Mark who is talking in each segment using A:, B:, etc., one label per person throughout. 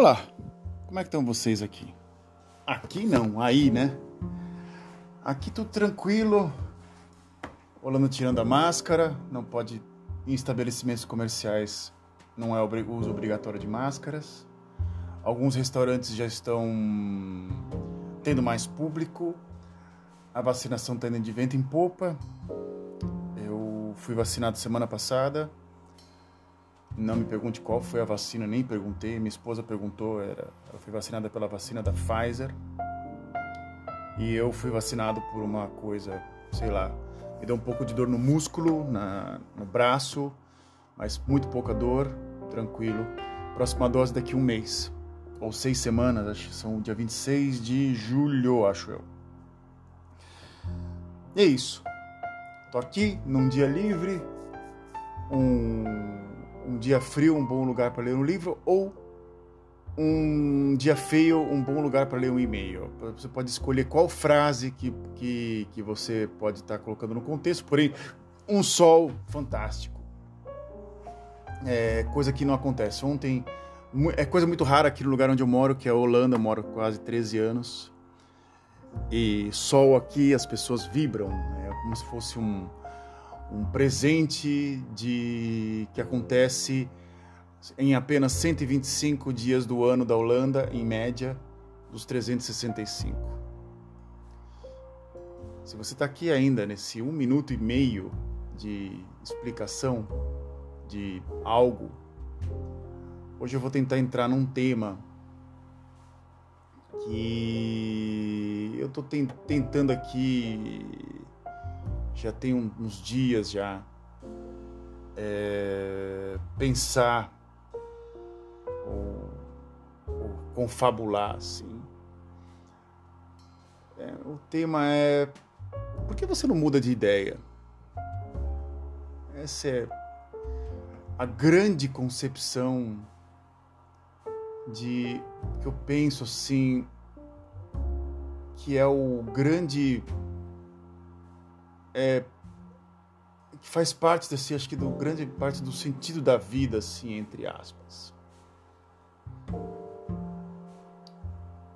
A: Olá, como é que estão vocês aqui? Aqui não, aí, né? Aqui tudo tranquilo, Rolando tirando a máscara, não pode em estabelecimentos comerciais não é o uso obrigatório de máscaras. Alguns restaurantes já estão tendo mais público. A vacinação está indo de vento em popa. Eu fui vacinado semana passada. Não me pergunte qual foi a vacina, nem perguntei. Minha esposa perguntou, era, ela foi vacinada pela vacina da Pfizer. E eu fui vacinado por uma coisa, sei lá, me deu um pouco de dor no músculo, na, no braço, mas muito pouca dor, tranquilo. Próxima dose daqui um mês, ou seis semanas, acho que são dia 26 de julho, acho eu. E é isso. Tô aqui num dia livre, um, um dia frio, um bom lugar para ler um livro, ou um dia feio, um bom lugar para ler um e-mail. Você pode escolher qual frase que, que, que você pode estar tá colocando no contexto, porém, um sol fantástico. É coisa que não acontece. Ontem, é coisa muito rara aqui no lugar onde eu moro, que é a Holanda, eu moro quase 13 anos. E sol aqui, as pessoas vibram, né? é como se fosse um, um presente de que acontece em apenas 125 dias do ano da Holanda, em média, dos 365. Se você está aqui ainda nesse um minuto e meio de explicação de algo, hoje eu vou tentar entrar num tema que eu estou tentando aqui já tem uns dias já é, pensar ou, ou confabular assim. É, o tema é por que você não muda de ideia? Essa é a grande concepção de que eu penso assim que é o grande é, que faz parte desse acho que do grande parte do sentido da vida assim entre aspas.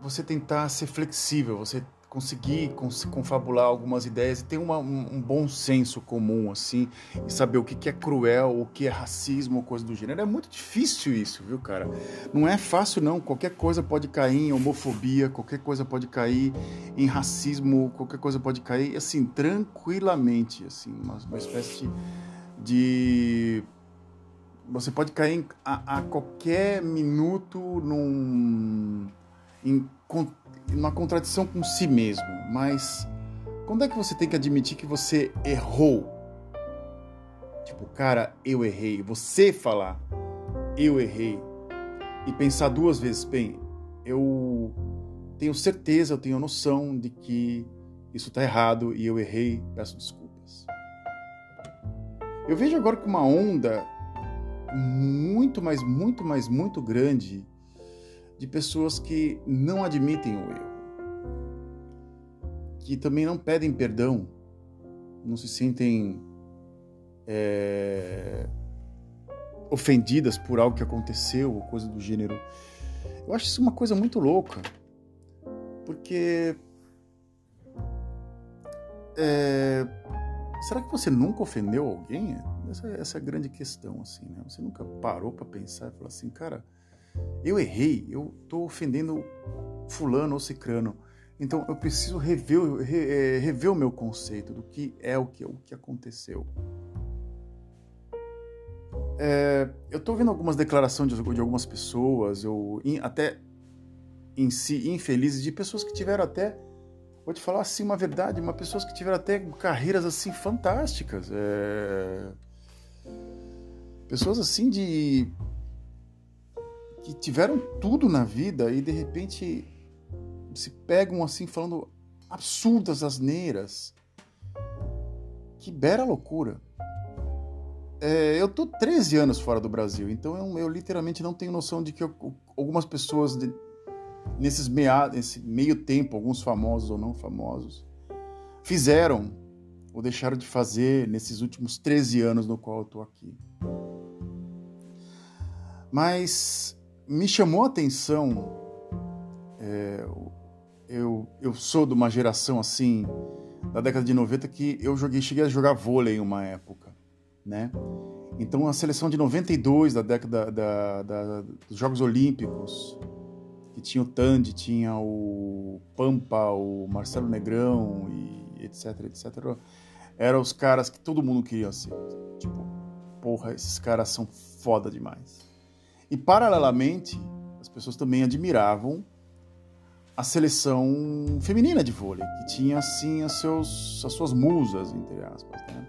A: Você tentar ser flexível, você conseguir confabular algumas ideias e ter uma, um, um, bom senso comum, assim, e saber o que, que é cruel, o que é racismo, coisa do gênero. É muito difícil isso, viu, cara? Não é fácil, não. Qualquer coisa pode cair em homofobia, qualquer coisa pode cair em racismo, qualquer coisa pode cair, assim, tranquilamente, assim, uma, uma espécie de você pode cair a, a qualquer minuto num, em, numa contradição com si mesmo. Mas quando é que você tem que admitir que você errou? Tipo, cara, eu errei. Você falar, eu errei. E pensar duas vezes, bem, eu tenho certeza, eu tenho noção de que isso está errado e eu errei, peço desculpas. Eu vejo agora que uma onda muito, mais, muito, mais, muito grande de pessoas que não admitem o erro, que também não pedem perdão, não se sentem é, ofendidas por algo que aconteceu ou coisa do gênero. Eu acho isso uma coisa muito louca, porque é, será que você nunca ofendeu alguém? Essa, essa é a grande questão, assim, né? Você nunca parou para pensar e falar assim, cara, eu errei, eu estou ofendendo fulano ou cicrano. Então eu preciso rever, re, é, rever o meu conceito do que é o que, o que aconteceu. É, eu estou vendo algumas declarações de, de algumas pessoas, ou até em si infelizes, de pessoas que tiveram até, vou te falar assim uma verdade, uma pessoas que tiveram até carreiras assim fantásticas. É, Pessoas assim de. Que tiveram tudo na vida e de repente se pegam assim falando absurdas asneiras. Que bela loucura. É, eu tô 13 anos fora do Brasil, então eu, eu literalmente não tenho noção de que eu, algumas pessoas de, nesses meia, nesse meio tempo, alguns famosos ou não famosos, fizeram ou deixaram de fazer nesses últimos 13 anos no qual eu tô aqui. Mas me chamou a atenção. É, eu, eu sou de uma geração assim, da década de 90, que eu joguei, cheguei a jogar vôlei em uma época, né? Então a seleção de 92 da década da, da, dos Jogos Olímpicos, que tinha o Tandy, tinha o Pampa, o Marcelo Negrão e etc, etc, eram os caras que todo mundo queria ser. Tipo, porra, esses caras são foda demais. E paralelamente, as pessoas também admiravam a seleção feminina de vôlei, que tinha assim as, seus, as suas musas, entre aspas. Né?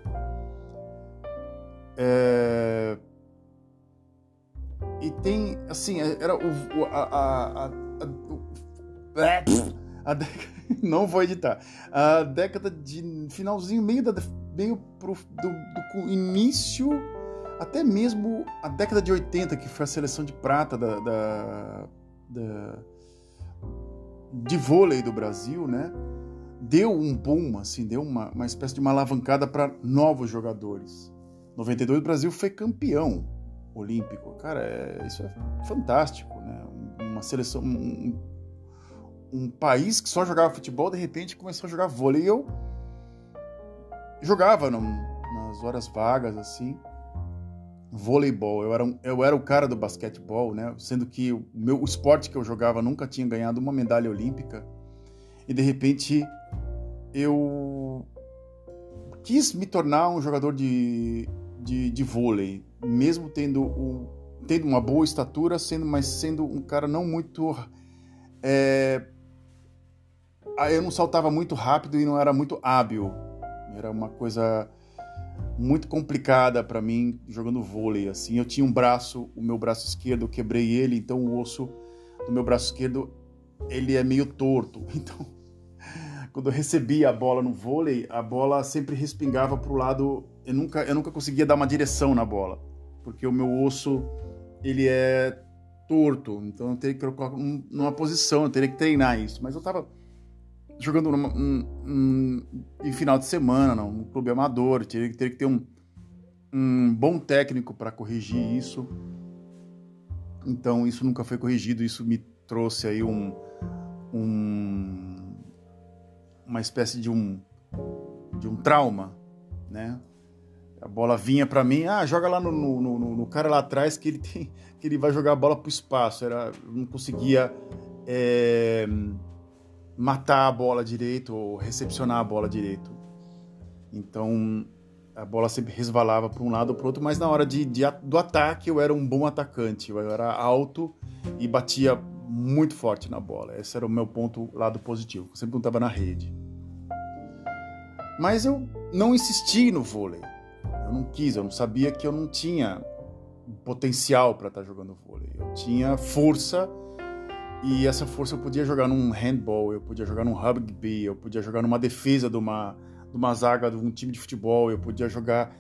A: É... E tem, assim, era o, a, a, a, a, não vou editar. A década de finalzinho, meio da meio pro, do, do início até mesmo a década de 80, que foi a seleção de prata da, da, da de vôlei do Brasil, né? Deu um boom, assim, deu uma, uma espécie de uma alavancada para novos jogadores. 92 o Brasil foi campeão olímpico. Cara, é, isso é fantástico, né? Uma seleção, um, um país que só jogava futebol, de repente começou a jogar vôlei. E eu jogava no, nas horas vagas, assim, voleibol. Eu era, um, eu era o cara do basquetebol, né? Sendo que o meu o esporte que eu jogava nunca tinha ganhado uma medalha olímpica. E de repente eu quis me tornar um jogador de, de, de vôlei, mesmo tendo, o, tendo uma boa estatura, sendo, mas sendo um cara não muito. É, eu não saltava muito rápido e não era muito hábil. Era uma coisa muito complicada para mim jogando vôlei. Assim, eu tinha um braço, o meu braço esquerdo, eu quebrei ele, então o osso do meu braço esquerdo ele é meio torto. Então, quando eu recebia a bola no vôlei, a bola sempre respingava para o lado. Eu nunca, eu nunca conseguia dar uma direção na bola, porque o meu osso ele é torto. Então eu teria que colocar numa posição, eu teria que treinar isso. Mas eu estava jogando numa, um, um, em final de semana, não, um clube amador, teria, teria que ter um, um bom técnico para corrigir isso. Então isso nunca foi corrigido, isso me trouxe aí um, um uma espécie de um de um trauma, né? A bola vinha para mim, ah, joga lá no, no, no, no, cara lá atrás que ele tem, que ele vai jogar a bola pro espaço. Era, não conseguia é, matar a bola direito ou recepcionar a bola direito. Então a bola sempre resvalava para um lado ou para outro, mas na hora de, de, do ataque eu era um bom atacante. Eu era alto e batia muito forte na bola. Esse era o meu ponto lado positivo. Eu sempre estava na rede. Mas eu não insisti no vôlei. Eu não quis, eu não sabia que eu não tinha potencial para estar tá jogando vôlei. Eu tinha força e essa força eu podia jogar num handball, eu podia jogar num rugby, eu podia jogar numa defesa de uma, de uma zaga de um time de futebol, eu podia jogar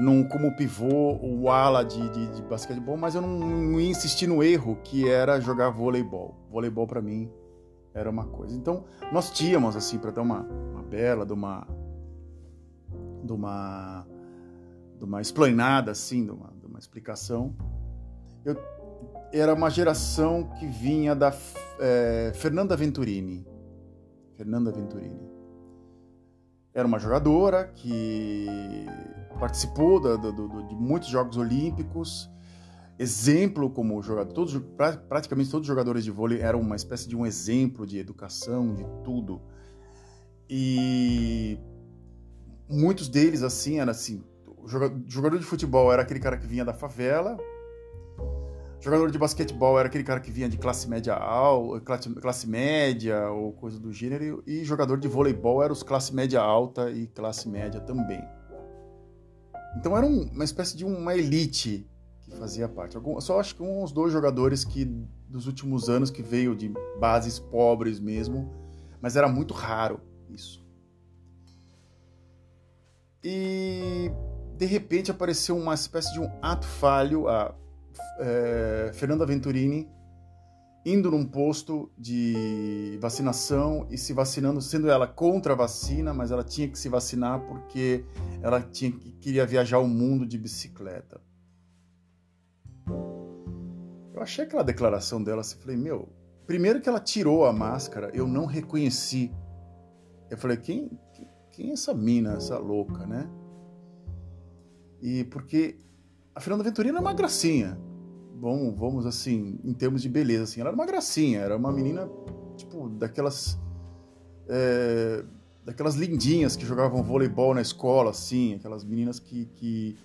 A: num, como pivô ou ala de, de, de basquetebol, mas eu não, não ia insistir no erro que era jogar voleibol. Voleibol para mim era uma coisa. Então nós tínhamos assim para dar uma, uma bela, de uma de uma de uma explanada assim, de uma, de uma explicação. Eu era uma geração que vinha da é, Fernanda Venturini. Fernanda Venturini. Era uma jogadora que participou do, do, do, de muitos Jogos Olímpicos, exemplo como jogador. Todos, praticamente todos os jogadores de vôlei eram uma espécie de um exemplo de educação, de tudo. E muitos deles, assim, era assim: jogador de futebol era aquele cara que vinha da favela, Jogador de basquetebol era aquele cara que vinha de classe média alta, classe, média ou coisa do gênero, e jogador de voleibol era os classe média alta e classe média também. Então era um, uma espécie de uma elite que fazia parte. Só acho que uns dois jogadores que dos últimos anos que veio de bases pobres mesmo, mas era muito raro isso. E de repente apareceu uma espécie de um ato falho, a é, Fernanda Venturini indo num posto de vacinação e se vacinando, sendo ela contra a vacina, mas ela tinha que se vacinar porque ela tinha, queria viajar o mundo de bicicleta. Eu achei aquela declaração dela assim, falei, meu, primeiro que ela tirou a máscara, eu não reconheci. Eu falei, quem, quem é essa mina, essa louca, né? E porque a Fernanda Venturina é uma gracinha. Bom, vamos assim, em termos de beleza, assim, ela era uma gracinha, era uma menina, tipo, daquelas. É, daquelas lindinhas que jogavam voleibol na escola, assim, aquelas meninas que, que,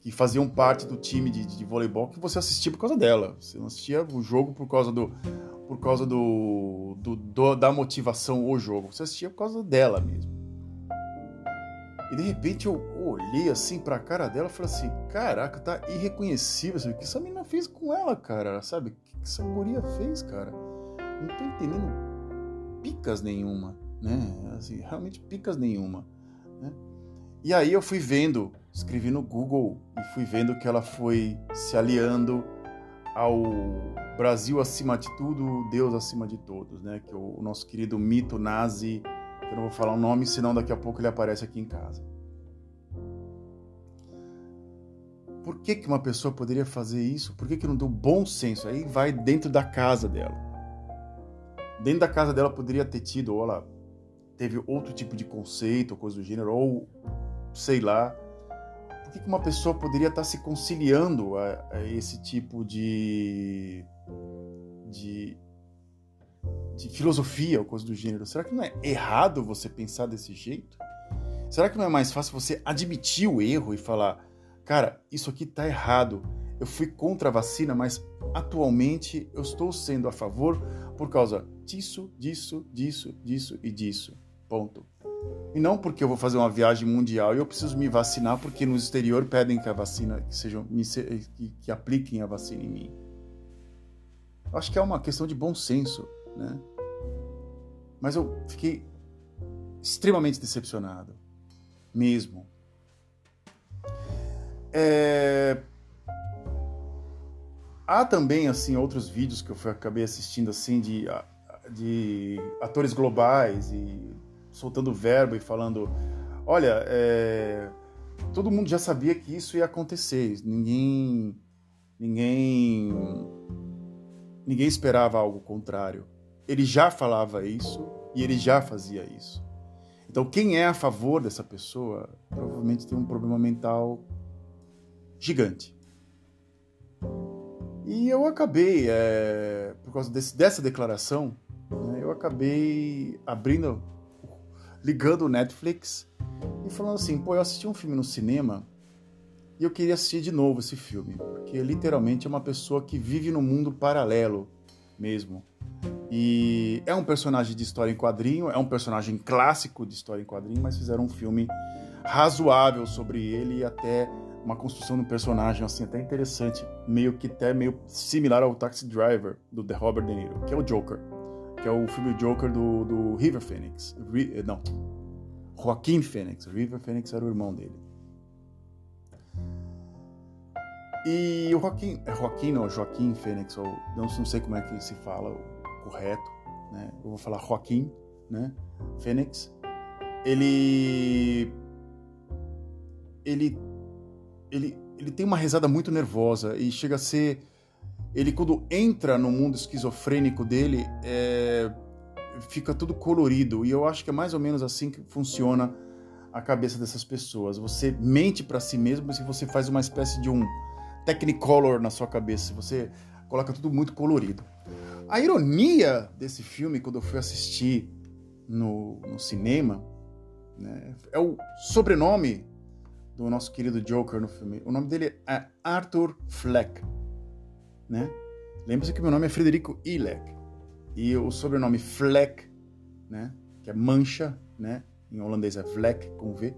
A: que faziam parte do time de, de, voleibol que você assistia por causa dela. Você não assistia o jogo por causa do. por causa do, do, do da motivação o jogo. Você assistia por causa dela mesmo. E de repente eu olhei assim pra cara dela e falei assim: caraca, tá irreconhecível. Sabe? O que essa menina fez com ela, cara? Sabe? O que essa guria fez, cara? Não tô entendendo picas nenhuma, né? Assim, realmente picas nenhuma. Né? E aí eu fui vendo, escrevi no Google e fui vendo que ela foi se aliando ao Brasil acima de tudo, Deus acima de todos, né? Que o nosso querido mito nazi eu não vou falar o nome, senão daqui a pouco ele aparece aqui em casa. Por que, que uma pessoa poderia fazer isso? Por que, que não deu bom senso? Aí vai dentro da casa dela. Dentro da casa dela poderia ter tido, ou ela teve outro tipo de conceito, ou coisa do gênero, ou sei lá. Por que, que uma pessoa poderia estar se conciliando a, a esse tipo de, de de filosofia ou coisa do gênero, será que não é errado você pensar desse jeito? Será que não é mais fácil você admitir o erro e falar, cara, isso aqui tá errado. Eu fui contra a vacina, mas atualmente eu estou sendo a favor por causa disso, disso, disso, disso e disso. Ponto. E não porque eu vou fazer uma viagem mundial e eu preciso me vacinar porque no exterior pedem que a vacina que sejam que, que apliquem a vacina em mim. Acho que é uma questão de bom senso né? Mas eu fiquei extremamente decepcionado, mesmo. É... Há também assim outros vídeos que eu acabei assistindo assim de, de atores globais e soltando verbo e falando, olha, é... todo mundo já sabia que isso ia acontecer, ninguém, ninguém, ninguém esperava algo contrário ele já falava isso e ele já fazia isso. Então, quem é a favor dessa pessoa provavelmente tem um problema mental gigante. E eu acabei, é, por causa desse, dessa declaração, né, eu acabei abrindo, ligando o Netflix e falando assim: pô, eu assisti um filme no cinema e eu queria assistir de novo esse filme, porque literalmente é uma pessoa que vive num mundo paralelo mesmo. E é um personagem de história em quadrinho, é um personagem clássico de história em quadrinho, mas fizeram um filme razoável sobre ele e até uma construção do personagem assim até interessante, meio que até meio similar ao Taxi Driver do The Robert De Niro, que é o Joker, que é o filme Joker do, do River Phoenix, não, Joaquim Phoenix, River Phoenix era o irmão dele. E o Joaquim, é Joaquim ou Joaquim Fênix, ou não, não sei como é que se fala correto, né? Eu vou falar Joaquim, né? Fênix. Ele ele ele ele tem uma risada muito nervosa e chega a ser ele quando entra no mundo esquizofrênico dele é, fica tudo colorido e eu acho que é mais ou menos assim que funciona a cabeça dessas pessoas. Você mente para si mesmo se você faz uma espécie de um Technicolor na sua cabeça, você coloca tudo muito colorido. A ironia desse filme, quando eu fui assistir no, no cinema, né, é o sobrenome do nosso querido Joker no filme. O nome dele é Arthur Fleck. Né? Lembre-se que meu nome é Frederico Ilek. E o sobrenome Fleck, né, que é mancha, né, em holandês é Vlek com V,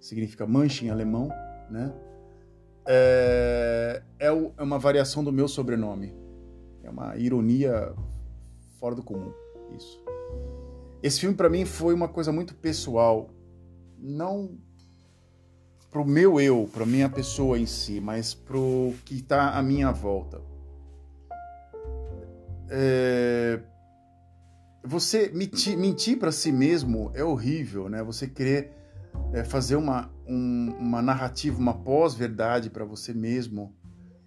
A: significa mancha em alemão, né? É, é, é uma variação do meu sobrenome. É uma ironia fora do comum, isso. Esse filme para mim foi uma coisa muito pessoal, não pro meu eu, pra minha pessoa em si, mas pro que tá à minha volta. É... Você mentir, mentir para si mesmo é horrível, né? Você querer é, fazer uma, um, uma narrativa, uma pós-verdade para você mesmo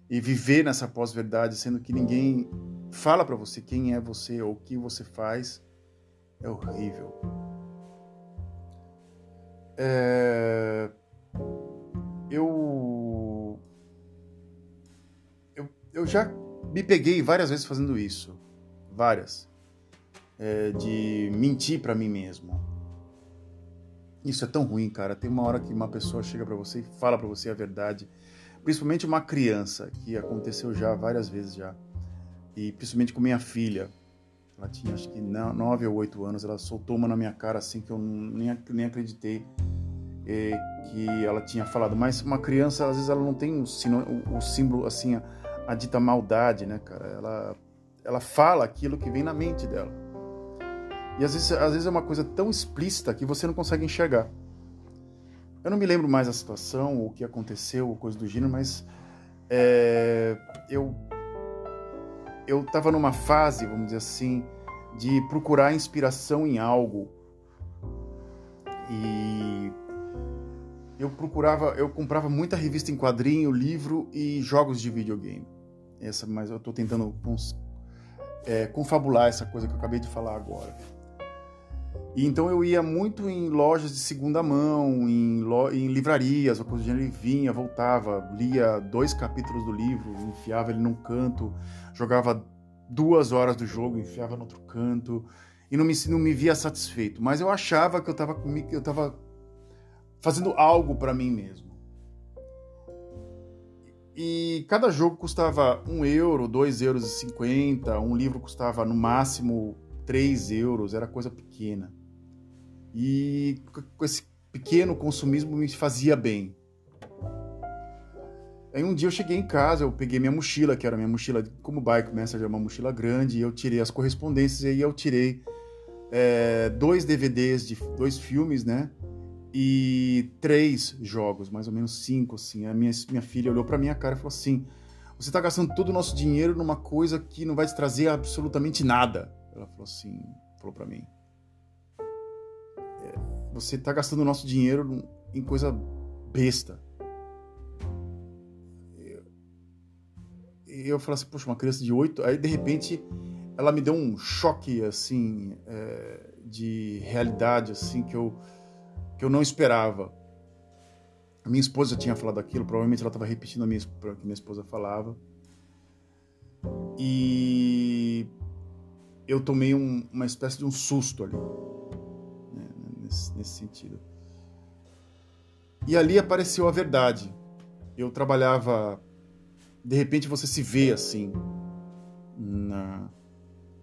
A: e viver nessa pós-verdade, sendo que ninguém fala para você quem é você ou o que você faz, é horrível. É... Eu... eu eu já me peguei várias vezes fazendo isso, várias, é, de mentir para mim mesmo. Isso é tão ruim, cara. Tem uma hora que uma pessoa chega para você e fala para você a verdade, principalmente uma criança, que aconteceu já várias vezes já, e principalmente com minha filha. Ela tinha acho que nove ou oito anos, ela soltou uma na minha cara assim que eu nem, nem acreditei é, que ela tinha falado. Mas uma criança, às vezes, ela não tem o, símbolo assim a dita maldade, né, cara? Ela, ela fala aquilo que vem na mente dela. E às vezes, às vezes é uma coisa tão explícita que você não consegue enxergar. Eu não me lembro mais a situação, o que aconteceu, ou coisa do gênero, mas é, eu eu estava numa fase, vamos dizer assim, de procurar inspiração em algo. E eu procurava, eu comprava muita revista em quadrinho, livro e jogos de videogame essa, mas eu estou tentando é, confabular essa coisa que eu acabei de falar agora. E então eu ia muito em lojas de segunda mão, em, lo, em livrarias, ou coisa do gênero, e vinha, voltava, lia dois capítulos do livro, enfiava ele num canto, jogava duas horas do jogo, enfiava no outro canto, e não me, não me via satisfeito. Mas eu achava que eu estava eu tava fazendo algo para mim mesmo. E cada jogo custava 1 euro, 2 euros e 50, um livro custava no máximo 3 euros, era coisa pequena. E com esse pequeno consumismo me fazia bem. Aí um dia eu cheguei em casa, eu peguei minha mochila, que era minha mochila como bike messenger, uma mochila grande, e eu tirei as correspondências, e aí eu tirei é, dois DVDs de dois filmes, né? e três jogos, mais ou menos cinco, assim. A minha, minha filha olhou para minha cara e falou assim: Você está gastando todo o nosso dinheiro numa coisa que não vai te trazer absolutamente nada. Ela falou assim, falou para mim: Você está gastando o nosso dinheiro em coisa besta. E eu falei assim: Poxa, uma criança de oito. Aí de repente ela me deu um choque, assim, é, de realidade, assim, que eu que eu não esperava. A minha esposa tinha falado aquilo, provavelmente ela estava repetindo o que minha esposa falava. E eu tomei um, uma espécie de um susto ali, nesse, sentido. E ali apareceu a verdade. Eu trabalhava. De repente você se vê assim, na,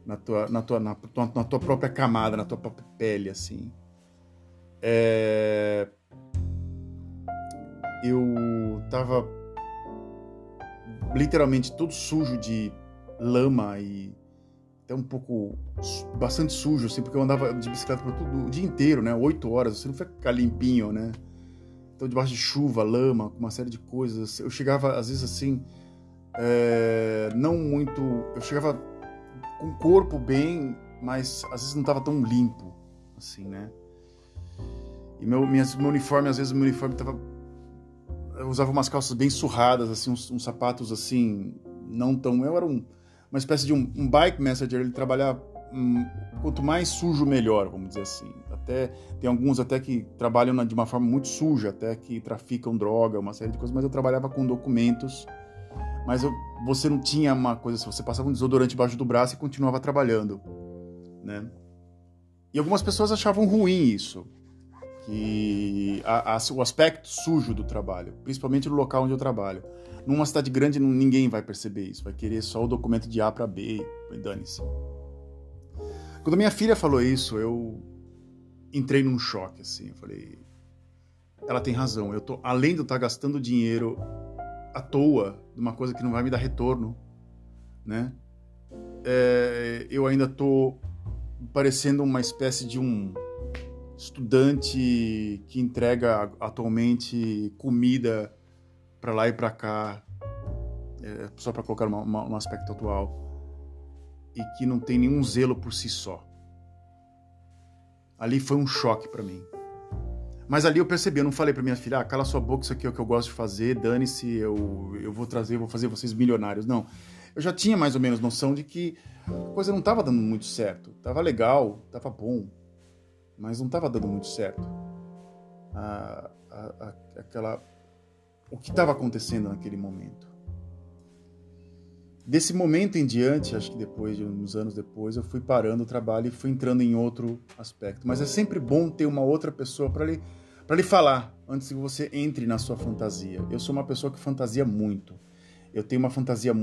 A: na, tua, na, tua, na, tua, na tua própria camada, na tua própria pele, assim. É... Eu tava literalmente todo sujo de lama e até um pouco bastante sujo, assim, porque eu andava de bicicleta por tudo o dia inteiro, né? Oito horas, você não fica limpinho, né? Então, debaixo de chuva, lama, uma série de coisas. Eu chegava, às vezes, assim, é... não muito. Eu chegava com o corpo bem, mas às vezes não estava tão limpo, assim, né? E meu, minhas, meu uniforme, às vezes, meu uniforme tava. Eu usava umas calças bem surradas, assim, uns, uns sapatos assim, não tão. Eu era um, uma espécie de um, um bike messenger, ele trabalhava. Um, quanto mais sujo, melhor, vamos dizer assim. Até tem alguns até que trabalham de uma forma muito suja, até que traficam droga, uma série de coisas, mas eu trabalhava com documentos. Mas eu, você não tinha uma coisa você passava um desodorante embaixo do braço e continuava trabalhando, né? E algumas pessoas achavam ruim isso que a, a, o aspecto sujo do trabalho, principalmente no local onde eu trabalho. Numa cidade grande ninguém vai perceber isso, vai querer só o documento de A para B dane-se. Quando minha filha falou isso, eu entrei num choque assim, eu falei, ela tem razão, eu tô além de estar tá gastando dinheiro à toa, de uma coisa que não vai me dar retorno, né? É, eu ainda tô parecendo uma espécie de um estudante que entrega atualmente comida para lá e para cá, é, só para colocar uma, uma, um aspecto atual, e que não tem nenhum zelo por si só. Ali foi um choque para mim. Mas ali eu percebi, eu não falei para minha filha, ah, cala sua boca, isso aqui é o que eu gosto de fazer, dane-se, eu, eu vou trazer, vou fazer vocês milionários. Não. Eu já tinha mais ou menos noção de que a coisa não estava dando muito certo. Tava legal, tava bom, mas não estava dando muito certo. A, a, aquela, o que estava acontecendo naquele momento. Desse momento em diante, acho que depois de uns anos depois, eu fui parando o trabalho e fui entrando em outro aspecto. Mas é sempre bom ter uma outra pessoa para lhe, para lhe falar antes que você entre na sua fantasia. Eu sou uma pessoa que fantasia muito. Eu tenho uma fantasia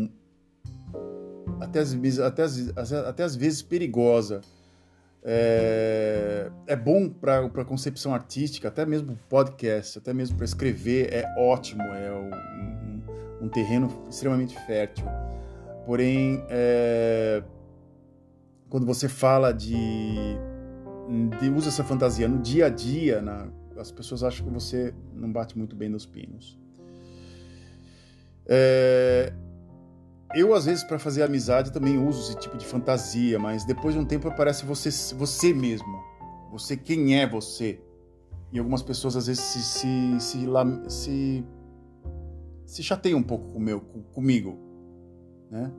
A: até às vezes, até às, até às vezes perigosa. É, é bom para a concepção artística, até mesmo podcast, até mesmo para escrever, é ótimo, é um, um terreno extremamente fértil. Porém, é, quando você fala de, de usa essa fantasia no dia a dia, na, as pessoas acham que você não bate muito bem nos pinos. É, eu, às vezes, para fazer amizade, também uso esse tipo de fantasia, mas depois de um tempo aparece você, você mesmo. Você, quem é você? E algumas pessoas, às vezes, se, se, se, se, se chateiam um pouco com meu, comigo né?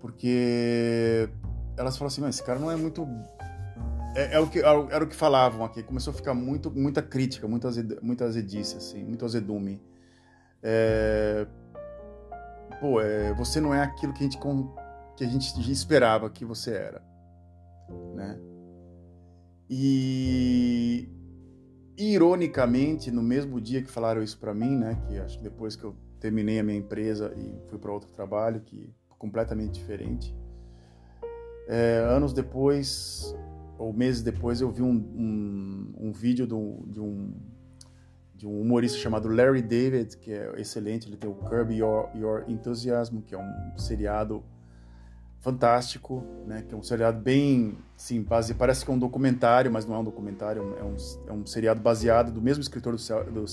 A: Porque elas falam assim, mas esse cara não é muito é, é, o que era o que falavam aqui. Começou a ficar muito muita crítica, muita azed, muita azedice assim, muito azedume. É, pô, é, você não é aquilo que a gente que a gente esperava que você era, né? E ironicamente, no mesmo dia que falaram isso para mim, né, que acho que depois que eu terminei a minha empresa e fui para outro trabalho que completamente diferente. É, anos depois, ou meses depois, eu vi um, um, um vídeo do, de, um, de um humorista chamado Larry David, que é excelente. Ele tem o Curb Your, Your Enthusiasm, que é um seriado fantástico, né? Que é um seriado bem, sim, base, parece que é um documentário, mas não é um documentário, é um, é um seriado baseado do mesmo escritor do, do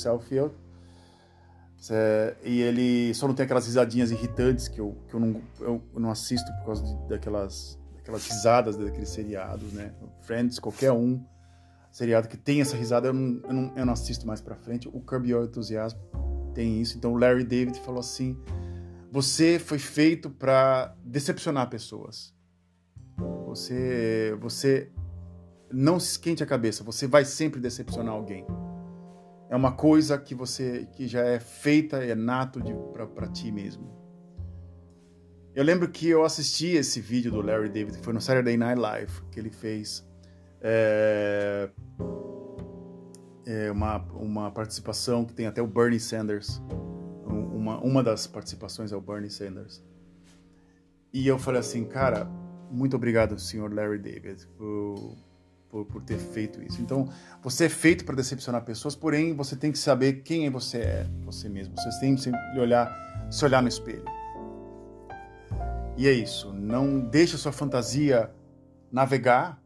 A: é, e ele só não tem aquelas risadinhas irritantes que eu, que eu, não, eu não assisto por causa de, daquelas, daquelas risadas daqueles seriados, né? Friends, qualquer um seriado que tem essa risada, eu não, eu não, eu não assisto mais pra frente. O Curb Your tem isso. Então o Larry David falou assim: você foi feito para decepcionar pessoas. Você, você não se esquente a cabeça, você vai sempre decepcionar alguém é uma coisa que você que já é feita, é nato para ti mesmo. Eu lembro que eu assisti esse vídeo do Larry David, que foi no Saturday Night Live, que ele fez é, é uma, uma participação que tem até o Bernie Sanders. Uma, uma das participações é o Bernie Sanders. E eu falei assim, cara, muito obrigado, senhor Larry David, por por, por ter feito isso. Então, você é feito para decepcionar pessoas, porém você tem que saber quem você é, você mesmo. Você tem que sempre olhar, se olhar no espelho. E é isso. Não deixe sua fantasia navegar,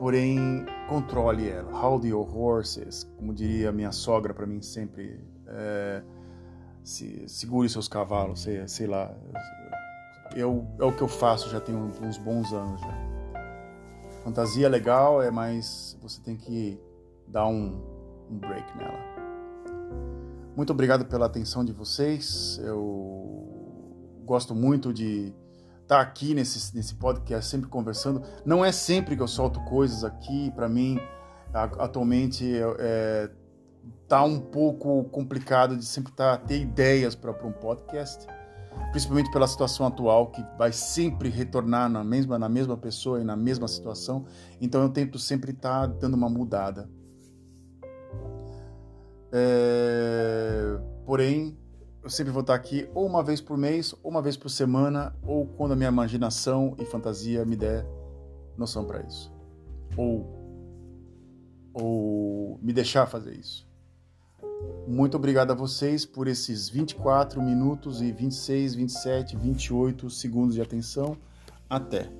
A: porém controle ela. Hold your horses, como diria minha sogra para mim sempre. É, se, segure seus cavalos, sei, sei lá. Eu, é o que eu faço já tem uns bons anos já. Fantasia é legal, é mais você tem que dar um, um break nela. Muito obrigado pela atenção de vocês. Eu gosto muito de estar tá aqui nesse, nesse podcast, sempre conversando. Não é sempre que eu solto coisas aqui. Para mim, atualmente, é, tá um pouco complicado de sempre tá, ter ideias para um podcast principalmente pela situação atual que vai sempre retornar na mesma na mesma pessoa e na mesma situação. Então eu tento sempre estar tá dando uma mudada. É... Porém, eu sempre vou estar aqui ou uma vez por mês, ou uma vez por semana, ou quando a minha imaginação e fantasia me der noção para isso. Ou ou me deixar fazer isso. Muito obrigado a vocês por esses 24 minutos e 26, 27, 28 segundos de atenção. Até!